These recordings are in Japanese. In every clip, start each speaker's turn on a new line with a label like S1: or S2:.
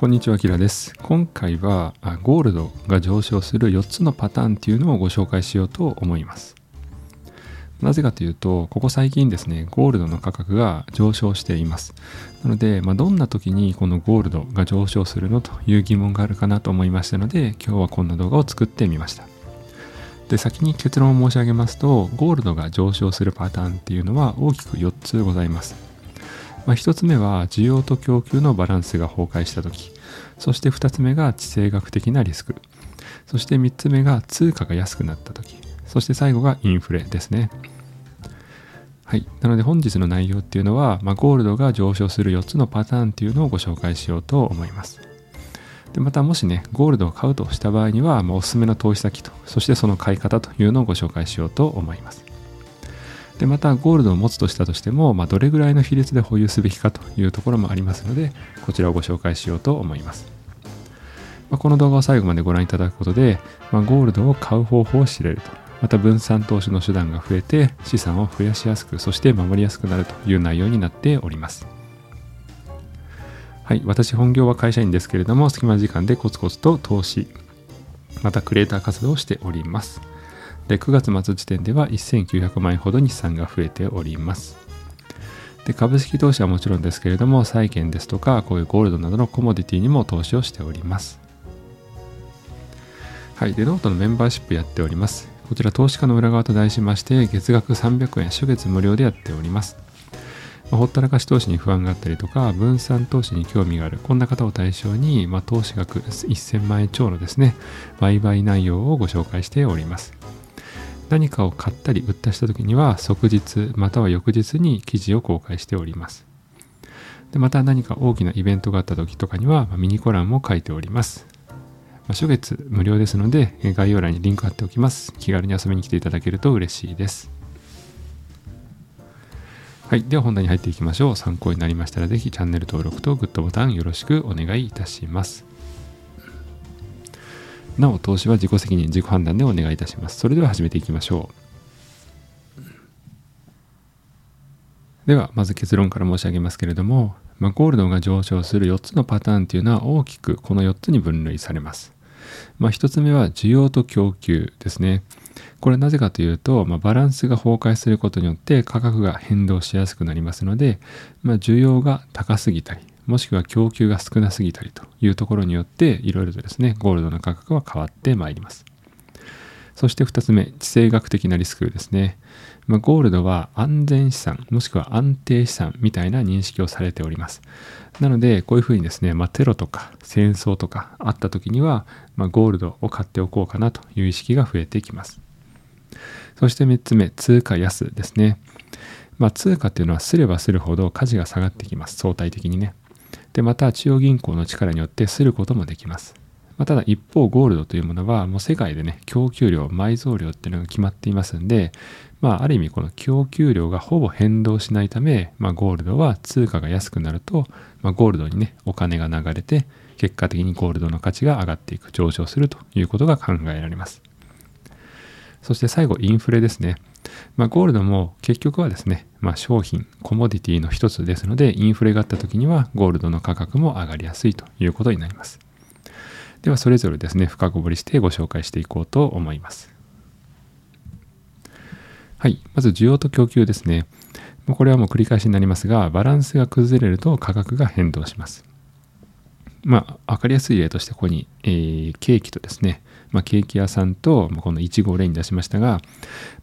S1: こんにちは、キラです。今回はゴールドが上昇する4つのパターンっていうのをご紹介しようと思います。なぜかというと、ここ最近ですね、ゴールドの価格が上昇しています。なので、まあ、どんな時にこのゴールドが上昇するのという疑問があるかなと思いましたので、今日はこんな動画を作ってみました。で、先に結論を申し上げますと、ゴールドが上昇するパターンっていうのは大きく4つございます。まあ、1つ目は需要と供給のバランスが崩壊した時。そして2つ目が地政学的なリスク。そして3つ目が通貨が安くなった時。そして最後がインフレですね。はい。なので本日の内容っていうのは、まあ、ゴールドが上昇する4つのパターンっていうのをご紹介しようと思います。でまたもしねゴールドを買うとした場合には、まあ、おすすめの投資先とそしてその買い方というのをご紹介しようと思います。でまたゴールドを持つとしたとしても、まあ、どれぐらいの比率で保有すべきかというところもありますのでこちらをご紹介しようと思います、まあ、この動画を最後までご覧いただくことで、まあ、ゴールドを買う方法を知れると。また分散投資の手段が増えて資産を増やしやすくそして守りやすくなるという内容になっております。はい私本業は会社員ですけれども隙間時間でコツコツと投資またクリエイター活動をしております。で9月末時点では1900万円ほどに資産が増えております。で株式投資はもちろんですけれども債券ですとかこういうゴールドなどのコモディティにも投資をしております。はい。でノートのメンバーシップやっております。こちら投資家の裏側と題しまして月額300円初月無料でやっております。ま、ほったらかし投資に不安があったりとか、分散投資に興味がある、こんな方を対象に、まあ、投資額1000万円超のですね、売買内容をご紹介しております。何かを買ったり売ったした時には即日または翌日に記事を公開しております。でまた何か大きなイベントがあった時とかにはミニコラムも書いております。ま初月無料ですので概要欄にリンク貼っておきます。気軽に遊びに来ていただけると嬉しいです。はい。では本題に入っていきましょう。参考になりましたらぜひチャンネル登録とグッドボタンよろしくお願いいたします。なお、投資は自己責任、自己判断でお願いいたします。それでは始めていきましょう。では、まず結論から申し上げますけれども、まあ、ゴールドが上昇する4つのパターンというのは大きくこの4つに分類されます。まあ、1つ目は需要と供給ですね。これはなぜかというと、まあ、バランスが崩壊することによって価格が変動しやすくなりますので、まあ、需要が高すぎたり、もしくは供給が少なすぎたりというところによっていろいろとですねゴールドの価格は変わってまいります。そして2つ目地政学的なリスクですね、ま、ゴールドは安全資産もしくは安定資産みたいな認識をされております。なのでこういうふうにですね、まあ、テロとか戦争とかあった時には、まあ、ゴールドを買っておこうかなという意識が増えてきます。そして3つ目通貨安ですね。まあ、通貨っていうのはすればするほど価値が下がってきます。相対的にね。で、また中央銀行の力によってすることもできます。まあ、ただ一方ゴールドというものはもう世界でね、供給量、埋蔵量っていうのが決まっていますんで、まあある意味この供給量がほぼ変動しないため、まあゴールドは通貨が安くなると、まあゴールドにね、お金が流れて、結果的にゴールドの価値が上がっていく、上昇するということが考えられます。そして最後、インフレですね。まあ、ゴールドも結局はですね、まあ、商品、コモディティの一つですので、インフレがあった時にはゴールドの価格も上がりやすいということになります。では、それぞれですね、深掘りしてご紹介していこうと思います。はい。まず、需要と供給ですね。これはもう繰り返しになりますが、バランスが崩れると価格が変動します。まあ、わかりやすい例として、ここに、えー、ケーキとですね、まあ、ケーキ屋さんと、まあ、このいちごを例に出しましたが、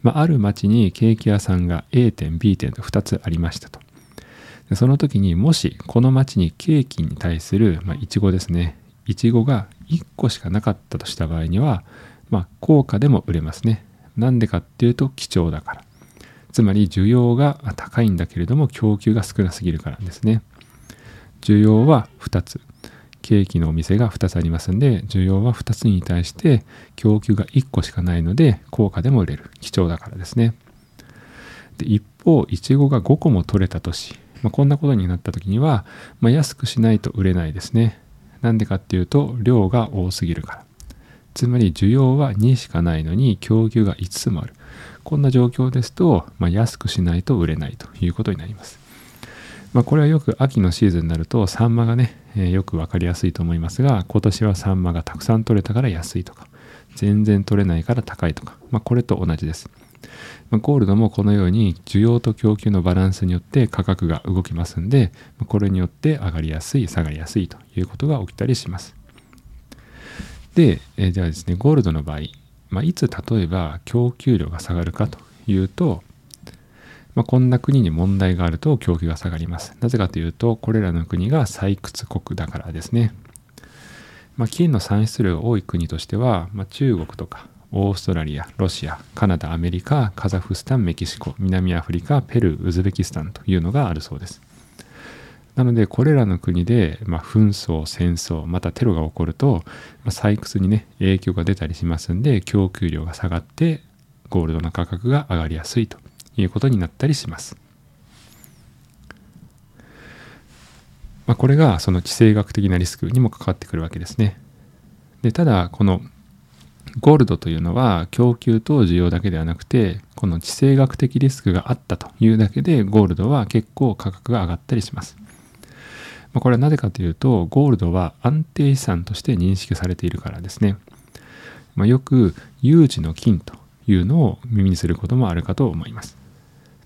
S1: まあ、ある町にケーキ屋さんが A 店 B 店と2つありましたと。でその時にもしこの町にケーキに対する、まあ、いちごですねいちごが1個しかなかったとした場合には、まあ、高価でも売れますね。なんでかっていうと貴重だから。つまり需要が高いんだけれども供給が少なすぎるからですね。需要は2つ。ケーキのお店が2つありますんで、需要は2つに対して供給が1個しかないので、高価でも売れる。貴重だからですね。で一方、いちごが5個も取れた年、まあ、こんなことになった時には、まあ、安くしないと売れないですね。なんでかっていうと、量が多すぎるから。つまり需要は2しかないのに供給が5つもある。こんな状況ですと、まあ、安くしないと売れないということになります。まあ、これはよく秋のシーズンになるとサンマがね、えー、よく分かりやすいと思いますが今年はサンマがたくさん取れたから安いとか全然取れないから高いとか、まあ、これと同じです。まあ、ゴールドもこのように需要と供給のバランスによって価格が動きますんで、これによって上がりやすい、下がりやすいということが起きたりします。で、えー、じゃあですね、ゴールドの場合、まあ、いつ例えば供給量が下がるかというと、まあ、こんな国に問題があると供給が下がります。なぜかというと、これらの国が採掘国だからですね。まあ、金の産出量が多い国としては、まあ、中国とかオーストラリア、ロシア、カナダ、アメリカ、カザフスタン、メキシコ、南アフリカ、ペルー、ウズベキスタンというのがあるそうです。なので、これらの国で、まあ、紛争、戦争、またテロが起こると、まあ、採掘にね、影響が出たりしますんで、供給量が下がって、ゴールドの価格が上がりやすいということになったりします。まあ、これがその地政学的なリスクにも関わってくるわけですね。でただこのゴールドというのは供給と需要だけではなくてこの地政学的リスクがあったというだけでゴールドは結構価格が上がったりします。まあ、これはなぜかというとゴールドは安定資産として認識されているからですね。まあ、よく有事の金というのを耳にすることもあるかと思います。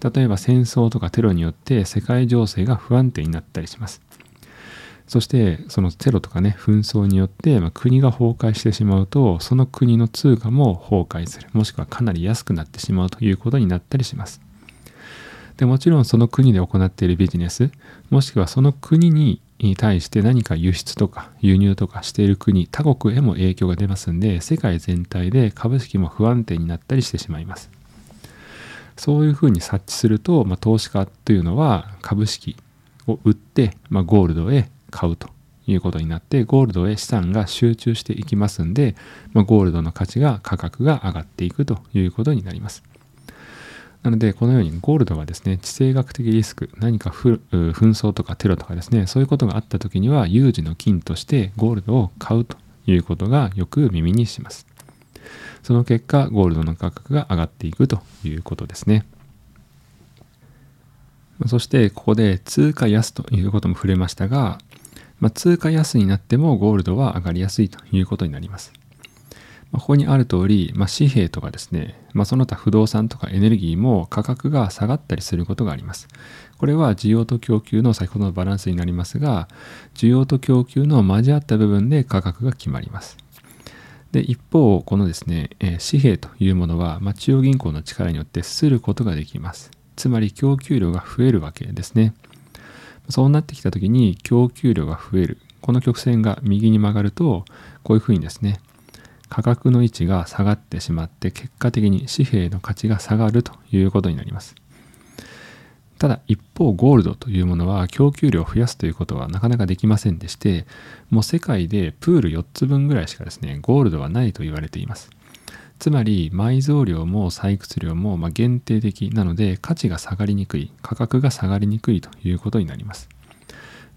S1: 例えば戦争とかテロによって世界情勢が不安定になったりします。そしてそのテロとかね紛争によって、ま、国が崩壊してしまうとその国の通貨も崩壊するもしくはかなり安くなってしまうということになったりします。でもちろんその国で行っているビジネスもしくはその国に対して何か輸出とか輸入とかしている国他国へも影響が出ますんで世界全体で株式も不安定になったりしてしまいます。そういうふうに察知すると、まあ、投資家というのは株式を売って、まあ、ゴールドへ買うということになってゴールドへ資産が集中していきますんで、まあ、ゴールドの価値が価格が上がっていくということになります。なのでこのようにゴールドはですね地政学的リスク何か紛争とかテロとかですねそういうことがあった時には有事の金としてゴールドを買うということがよく耳にします。その結果ゴールドの価格が上がっていくということですね。そしてここで通貨安ということも触れましたがまあ、通貨安になってもゴールドは上がりやすいということになります。まあ、ここにある通り、まあ、紙幣とかですね、まあ、その他不動産とかエネルギーも価格が下がったりすることがあります。これは需要と供給の先ほどのバランスになりますが、需要と供給の交わった部分で価格が決まります。で一方、このですね、えー、紙幣というものは、まあ、中央銀行の力によってすることができます。つまり供給量が増えるわけですね。そうなってきた時に供給量が増えるこの曲線が右に曲がるとこういうふうにですね価格の位置が下がってしまって結果的に紙幣の価値が下がるということになりますただ一方ゴールドというものは供給量を増やすということはなかなかできませんでしてもう世界でプール4つ分ぐらいしかですねゴールドはないと言われています。つまり埋蔵量も採掘量もま限定的なので価値が下がりにくい価格が下がりにくいということになります。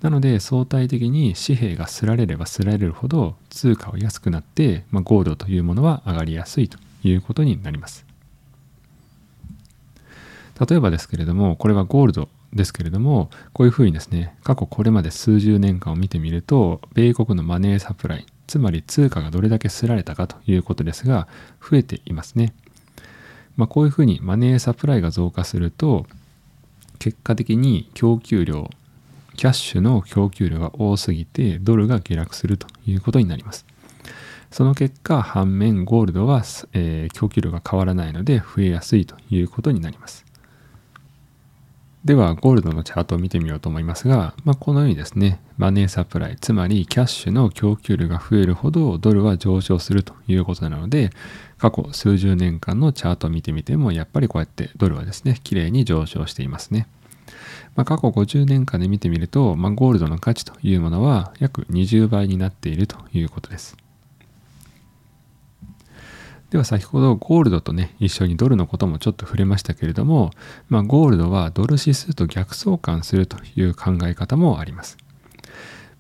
S1: なので相対的に紙幣がすられればすられるほど通貨は安くなって、まあ、ゴールドというものは上がりやすいということになります。例えばですけれどもこれはゴールドですけれどもこういうふうにですね過去これまで数十年間を見てみると米国のマネーサプライつまり通貨がどれだけすられたかということですが増えていますね。まあ、こういうふうにマネーサプライが増加すると結果的に供給量キャッシュの供給量が多すぎてドルが下落するということになります。その結果反面ゴールドは、えー、供給量が変わらないので増えやすいということになります。では、ゴールドのチャートを見てみようと思いますが、まあ、このようにですね、マネーサプライ、つまりキャッシュの供給量が増えるほどドルは上昇するということなので、過去数十年間のチャートを見てみても、やっぱりこうやってドルはですね、綺麗に上昇していますね。まあ、過去50年間で見てみると、まあ、ゴールドの価値というものは約20倍になっているということです。では先ほどゴールドとね一緒にドルのこともちょっと触れましたけれども、まあ、ゴールドはドル指数と逆相関するという考え方もあります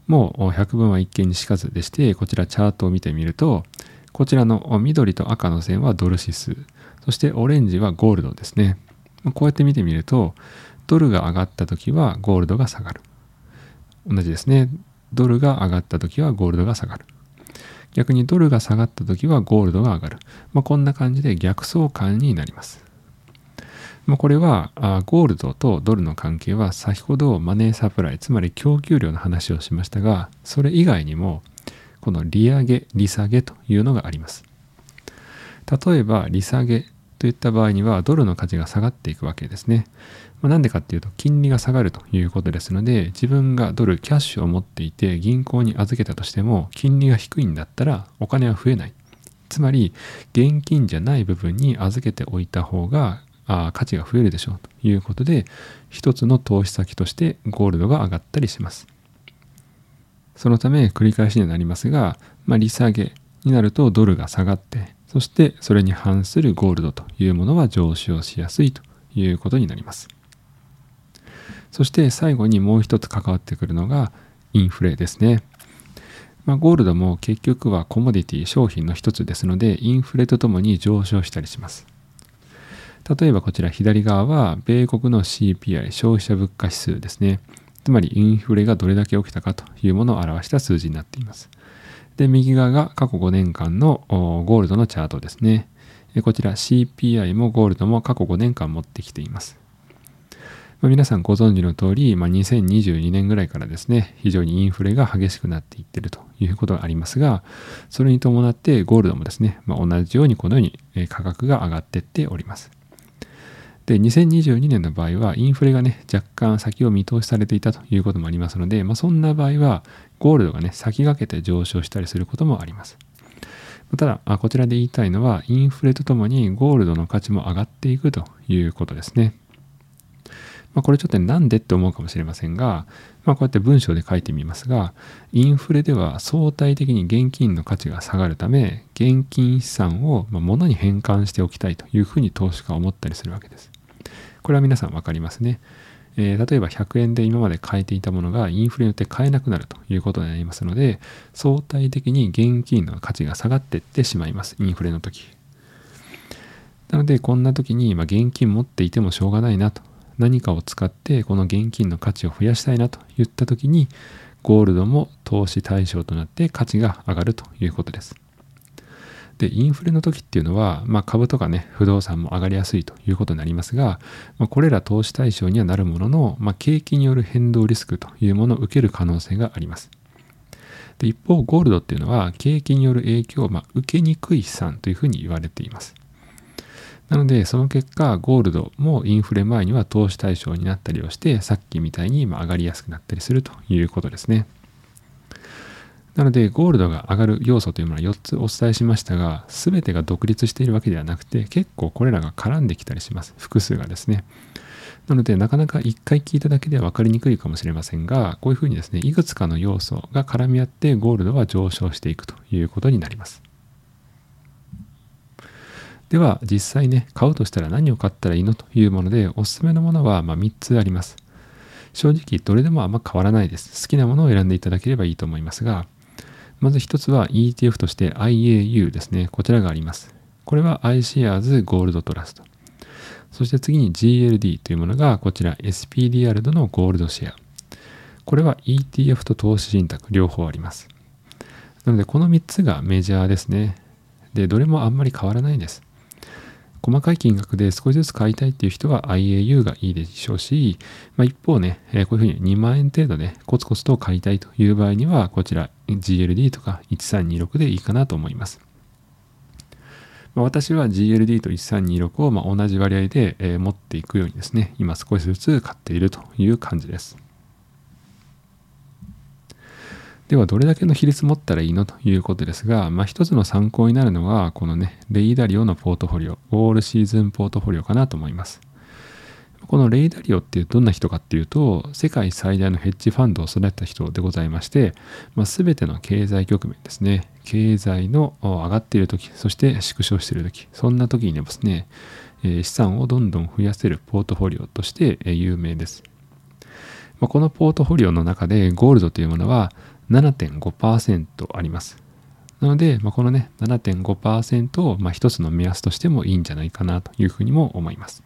S1: もう百分は一見にしかずでしてこちらチャートを見てみるとこちらの緑と赤の線はドル指数そしてオレンジはゴールドですねこうやって見てみるとドルが上がった時はゴールドが下がる。同じですね。ドルが上がった時はゴールドが下がる。逆にドルが下がった時はゴールドが上がる。まあ、こんな感じで逆相関になります。まあ、これはあゴールドとドルの関係は先ほどマネーサプライ、つまり供給量の話をしましたが、それ以外にもこの利上げ、利下げというのがあります。例えば利下げといった場合にはドルの価値が下がっていくわけですね。まあ、なんでかっていうと金利が下がるということですので自分がドルキャッシュを持っていて銀行に預けたとしても金利が低いんだったらお金は増えない。つまり現金じゃない部分に預けておいた方があ価値が増えるでしょうということで一つの投資先としてゴールドが上がったりします。そのため繰り返しになりますが、まあ、利下げになるとドルが下がってそしてそれに反するゴールドというものは上昇しやすいということになります。そして最後にもう一つ関わってくるのがインフレですね。まあ、ゴールドも結局はコモディティ商品の一つですのでインフレとともに上昇したりします。例えばこちら左側は米国の CPI 消費者物価指数ですね。つまりインフレがどれだけ起きたかというものを表した数字になっています。で、右側が過去5年間のゴールドのチャートですね。こちら CPI もゴールドも過去5年間持ってきています。まあ、皆さんご存知の通り、まあ、2022年ぐらいからですね、非常にインフレが激しくなっていってるということがありますが、それに伴ってゴールドもですね、まあ、同じようにこのように価格が上がっていっております。で、2022年の場合はインフレがね、若干先を見通しされていたということもありますので、まあ、そんな場合はゴールドがね、先駆けて上昇したりすることもあります。ただ、こちらで言いたいのは、インフレとともにゴールドの価値も上がっていくということですね。まあ、これちょっとなんでって思うかもしれませんが、まあ、こうやって文章で書いてみますが、インフレでは相対的に現金の価値が下がるため、現金資産を物に変換しておきたいというふうに投資家は思ったりするわけです。これは皆さん分かりますね。えー、例えば100円で今まで買えていたものがインフレによって買えなくなるということになりますので相対的に現金の価値が下がっていってしまいます。インフレの時。なのでこんな時に、ま、現金持っていてもしょうがないなと。何かを使ってこの現金の価値を増やしたいなと言った時にゴールドも投資対象となって価値が上がるということです。で、インフレの時っていうのは、まあ、株とかね、不動産も上がりやすいということになりますが、まあ、これら投資対象にはなるものの、まあ、景気による変動リスクというものを受ける可能性があります。で一方、ゴールドっていうのは、景気による影響を、まあ、受けにくい資産というふうに言われています。なので、その結果、ゴールドもインフレ前には投資対象になったりをして、さっきみたいに上がりやすくなったりするということですね。なので、ゴールドが上がる要素というものは4つお伝えしましたが、全てが独立しているわけではなくて、結構これらが絡んできたりします。複数がですね。なので、なかなか1回聞いただけでは分かりにくいかもしれませんが、こういうふうにですね、いくつかの要素が絡み合ってゴールドは上昇していくということになります。では、実際ね、買うとしたら何を買ったらいいのというもので、おすすめのものはま3つあります。正直、どれでもあんま変わらないです。好きなものを選んでいただければいいと思いますが、まず一つは ETF として IAU ですね。こちらがあります。これは iShares Gold Trust。そして次に GLD というものがこちら SPDR のゴールドシェア。これは ETF と投資信託両方あります。なのでこの3つがメジャーですね。で、どれもあんまり変わらないです。細かい金額で少しずつ買いたいっていう人は IAU がいいでしょうし、まあ、一方ね、えー、こういうふうに2万円程度でコツコツと買いたいという場合には、こちら GLD とか1326でいいかなと思います。まあ、私は GLD と1326をま同じ割合で、えー、持っていくようにですね、今少しずつ買っているという感じです。ではどれだけの比率持ったらいいのということですが、まあ、一つの参考になるのはこのねレイダリオのポートフォリオオールシーズンポートフォリオかなと思います。このレイダリオってどんな人かっていうと世界最大のヘッジファンドを育てた人でございまして、まあ、全ての経済局面ですね経済の上がっている時そして縮小している時そんな時にですね資産をどんどん増やせるポートフォリオとして有名です。このポートフォリオの中でゴールドというものは7.5%あります。なので、まあ、このね、7.5%を、まあ、一つの目安としてもいいんじゃないかなというふうにも思います。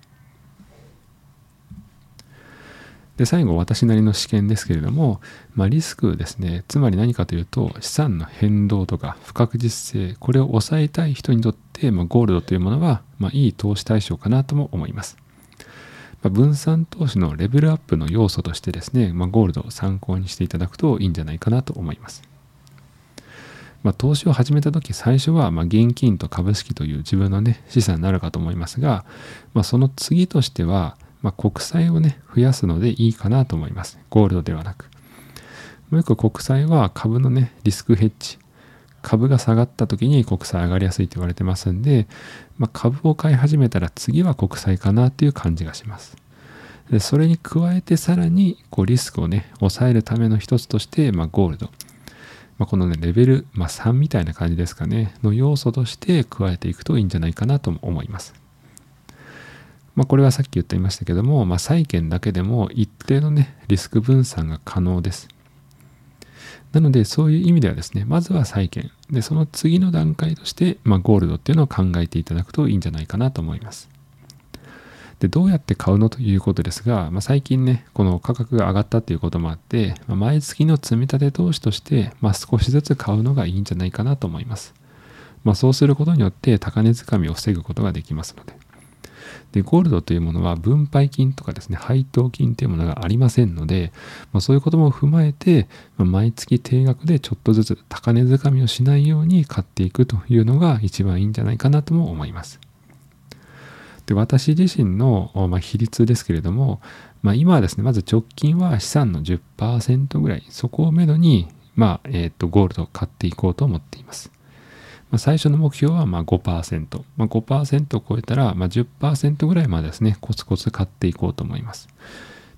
S1: で、最後、私なりの試験ですけれども、まあ、リスクですね、つまり何かというと、資産の変動とか不確実性、これを抑えたい人にとって、まあ、ゴールドというものは、まあ、いい投資対象かなとも思います。ま、分散投資のレベルアップの要素としてですね、まあ、ゴールドを参考にしていただくといいんじゃないかなと思います。まあ、投資を始めた時最初はま現金と株式という自分のね資産になるかと思いますが、まあ、その次としてはま、国債をね、増やすのでいいかなと思います。ゴールドではなく。もう一個国債は株のね、リスクヘッジ。株が下がった時に国債上がりやすいと言われてますんで、まあ、株を買い始めたら次は国債かなっていう感じがします。でそれに加えてさらにこうリスクをね、抑えるための一つとして、まあ、ゴールド。まあ、このね、レベル、まあ、3みたいな感じですかね、の要素として加えていくといいんじゃないかなと思います。まあ、これはさっき言っていましたけども、まあ、債券だけでも一定のね、リスク分散が可能です。なので、そういう意味ではですね、まずは債券。で、その次の段階として、まあ、ゴールドっていうのを考えていただくといいんじゃないかなと思います。で、どうやって買うのということですが、まあ、最近ね、この価格が上がったということもあって、まあ、毎月の積み立て投資として、まあ、少しずつ買うのがいいんじゃないかなと思います。まあ、そうすることによって高値掴みを防ぐことができますので。で、ゴールドというものは分配金とかですね、配当金というものがありませんので、まあ、そういうことも踏まえて、まあ、毎月定額でちょっとずつ高値掴みをしないように買っていくというのが一番いいんじゃないかなとも思います。で私自身の、まあ、比率ですけれども、まあ、今はですね、まず直近は資産の10%ぐらい、そこをめどに、まあ、えっ、ー、と、ゴールドを買っていこうと思っています。まあ、最初の目標はまあ5%。まあ、5%を超えたらまあ10%ぐらいまでですね、コツコツ買っていこうと思います。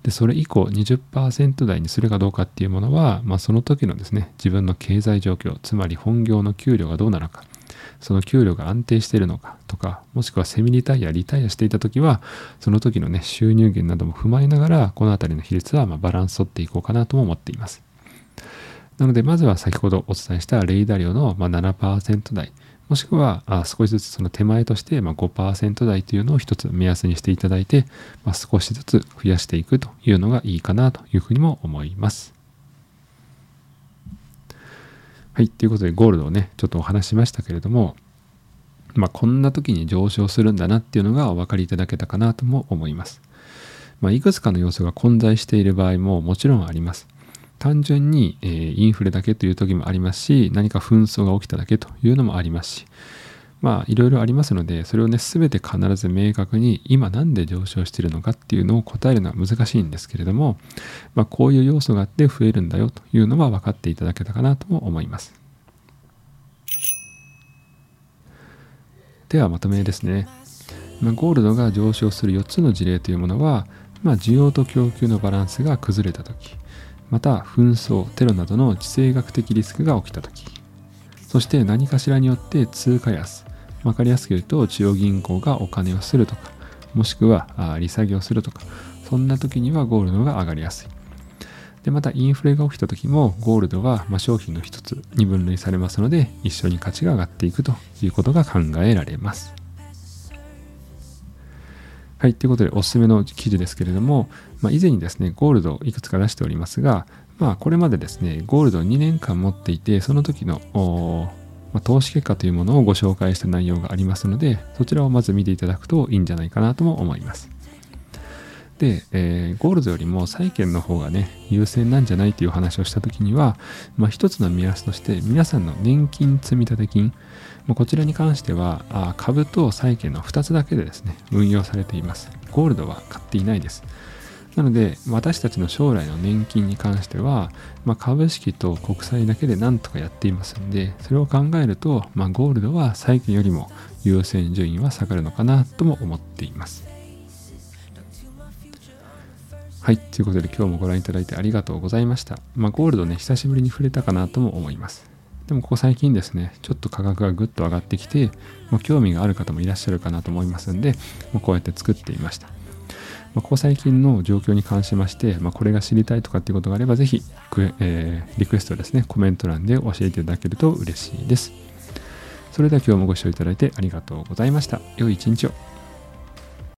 S1: で、それ以降20%台にするかどうかっていうものは、まあ、その時のですね、自分の経済状況、つまり本業の給料がどうなのか、その給料が安定しているのかとか、もしくはセミリタイア、リタイアしていた時は、その時のね、収入源なども踏まえながら、この辺りの比率はまバランス取っていこうかなとも思っています。なので、まずは先ほどお伝えしたレイダリオの7%台、もしくは少しずつその手前として5%台というのを一つ目安にしていただいて、ま、少しずつ増やしていくというのがいいかなというふうにも思います。はい。ということで、ゴールドをね、ちょっとお話しましたけれども、まあ、こんな時に上昇するんだなっていうのがお分かりいただけたかなとも思います。まあ、いくつかの要素が混在している場合ももちろんあります。単純に、えー、インフレだけという時もありますし、何か紛争が起きただけというのもありますし、まあいろいろありますので、それをね、すべて必ず明確に今何で上昇しているのかっていうのを答えるのは難しいんですけれども、まあこういう要素があって増えるんだよというのは分かっていただけたかなとも思います。ではまとめですね。ま、ゴールドが上昇する4つの事例というものは、まあ、需要と供給のバランスが崩れた時また紛争テロなどの地政学的リスクが起きた時そして何かしらによって通貨安分かりやすく言うと中央銀行がお金をするとかもしくは利下げをするとかそんな時にはゴールドが上がりやすい。でまたインフレが起きた時もゴールドはま商品の一つに分類されますので一緒に価値が上がっていくということが考えられます。はい。ということで、おすすめの記事ですけれども、まあ、以前にですね、ゴールドをいくつか出しておりますが、まあ、これまでですね、ゴールドを2年間持っていて、その時の、まあ、投資結果というものをご紹介した内容がありますので、そちらをまず見ていただくといいんじゃないかなとも思います。で、えー、ゴールドよりも債券の方がね、優先なんじゃないという話をした時には、まあ、一つの目安として、皆さんの年金積立金、こちらに関してはあ株と債券の2つだけでですね運用されています。ゴールドは買っていないです。なので私たちの将来の年金に関しては、まあ、株式と国債だけでなんとかやっていますんでそれを考えると、まあ、ゴールドは債券よりも優先順位は下がるのかなとも思っています。はい。ということで今日もご覧いただいてありがとうございました。まあ、ゴールドね、久しぶりに触れたかなとも思います。でもここ最近ですね、ちょっと価格がぐっと上がってきて、まあ、興味がある方もいらっしゃるかなと思いますんで、まあ、こうやって作っていました。まあ、ここ最近の状況に関しまして、まあ、これが知りたいとかっていうことがあれば、ぜひ、えー、リクエストですね、コメント欄で教えていただけると嬉しいです。それでは今日もご視聴いただいてありがとうございました。良い一日を。